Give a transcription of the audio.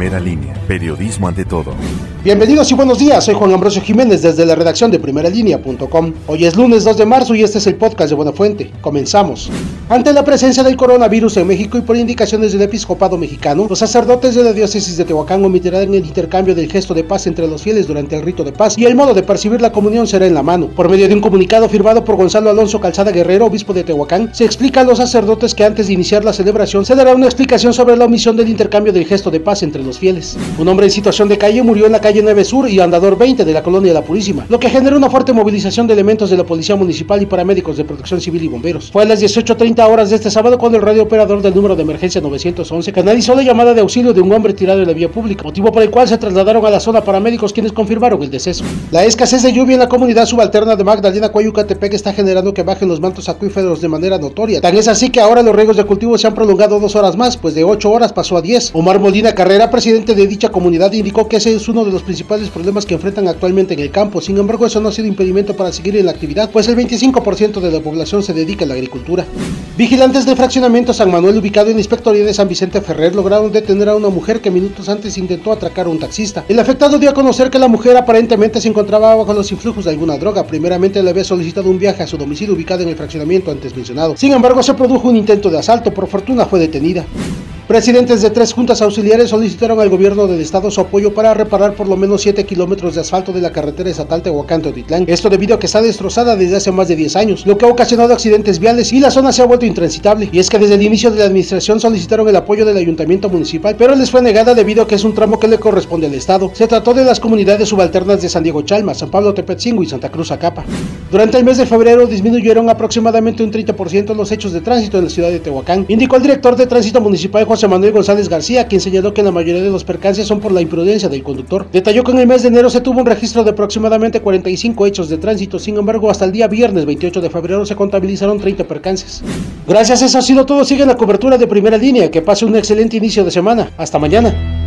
Primera línea, periodismo ante todo. Bienvenidos y buenos días, soy Juan Ambrosio Jiménez desde la redacción de primeralinea.com. Hoy es lunes 2 de marzo y este es el podcast de Buena Fuente. Comenzamos. Ante la presencia del coronavirus en México y por indicaciones del episcopado mexicano, los sacerdotes de la diócesis de Tehuacán omitirán el intercambio del gesto de paz entre los fieles durante el rito de paz y el modo de percibir la comunión será en la mano. Por medio de un comunicado firmado por Gonzalo Alonso Calzada Guerrero, obispo de Tehuacán, se explica a los sacerdotes que antes de iniciar la celebración se dará una explicación sobre la omisión del intercambio del gesto de paz entre fieles. Un hombre en situación de calle murió en la calle 9 Sur y Andador 20 de la colonia La Purísima, lo que generó una fuerte movilización de elementos de la Policía Municipal y paramédicos de Protección Civil y Bomberos. Fue a las 18.30 horas de este sábado cuando el radio operador del número de emergencia 911 canalizó la llamada de auxilio de un hombre tirado en la vía pública, motivo por el cual se trasladaron a la zona paramédicos quienes confirmaron el deceso. La escasez de lluvia en la comunidad subalterna de Magdalena Coyucatepec está generando que bajen los mantos acuíferos de manera notoria. Tan es así que ahora los riegos de cultivo se han prolongado dos horas más, pues de 8 horas pasó a 10. Omar Molina Carrera, presidente de dicha comunidad, indicó que ese es uno de los principales problemas que enfrentan actualmente en el campo. Sin embargo, eso no ha sido impedimento para seguir en la actividad, pues el 25% de la población se dedica a la agricultura. Vigilantes del fraccionamiento San Manuel, ubicado en la inspectoría de San Vicente Ferrer, lograron detener a una mujer que minutos antes intentó atracar a un taxista. El afectado dio a conocer que la mujer aparentemente se encontraba bajo los influjos de alguna droga. Primeramente le había solicitado un viaje a su domicilio ubicado en el fraccionamiento antes mencionado. Sin embargo, se produjo un intento de asalto. Por fortuna fue detenida. Presidentes de tres juntas auxiliares solicitaron al gobierno del estado su apoyo para reparar por lo menos 7 kilómetros de asfalto de la carretera estatal Tehuacán-Teotitlán. Esto debido a que está destrozada desde hace más de 10 años, lo que ha ocasionado accidentes viales y la zona se ha vuelto intransitable. Y es que desde el inicio de la administración solicitaron el apoyo del ayuntamiento municipal, pero les fue negada debido a que es un tramo que le corresponde al estado. Se trató de las comunidades subalternas de San Diego Chalma, San Pablo Tepetzingo y Santa Cruz Acapa. Durante el mes de febrero disminuyeron aproximadamente un 30% los hechos de tránsito en la ciudad de Tehuacán, indicó el director de tránsito municipal José Manuel González García, quien señaló que la mayoría de los percances son por la imprudencia del conductor. Detalló que en el mes de enero se tuvo un registro de aproximadamente 45 hechos de tránsito, sin embargo hasta el día viernes 28 de febrero se contabilizaron 30 percances. Gracias, eso ha sido todo, sigue la cobertura de primera línea, que pase un excelente inicio de semana, hasta mañana.